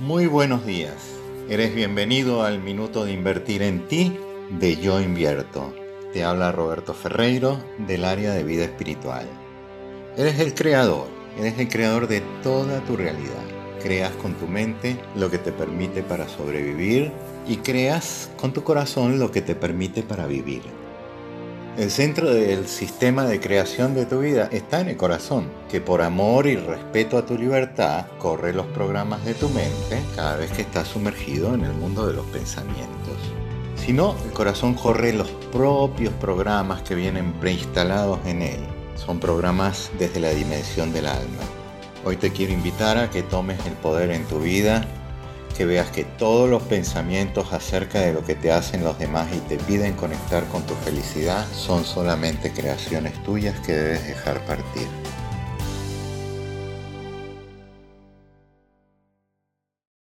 Muy buenos días. Eres bienvenido al Minuto de Invertir en Ti de Yo Invierto. Te habla Roberto Ferreiro del área de vida espiritual. Eres el creador, eres el creador de toda tu realidad. Creas con tu mente lo que te permite para sobrevivir y creas con tu corazón lo que te permite para vivir. El centro del sistema de creación de tu vida está en el corazón, que por amor y respeto a tu libertad corre los programas de tu mente cada vez que estás sumergido en el mundo de los pensamientos. Si no, el corazón corre los propios programas que vienen preinstalados en él. Son programas desde la dimensión del alma. Hoy te quiero invitar a que tomes el poder en tu vida que veas que todos los pensamientos acerca de lo que te hacen los demás y te piden conectar con tu felicidad son solamente creaciones tuyas que debes dejar partir.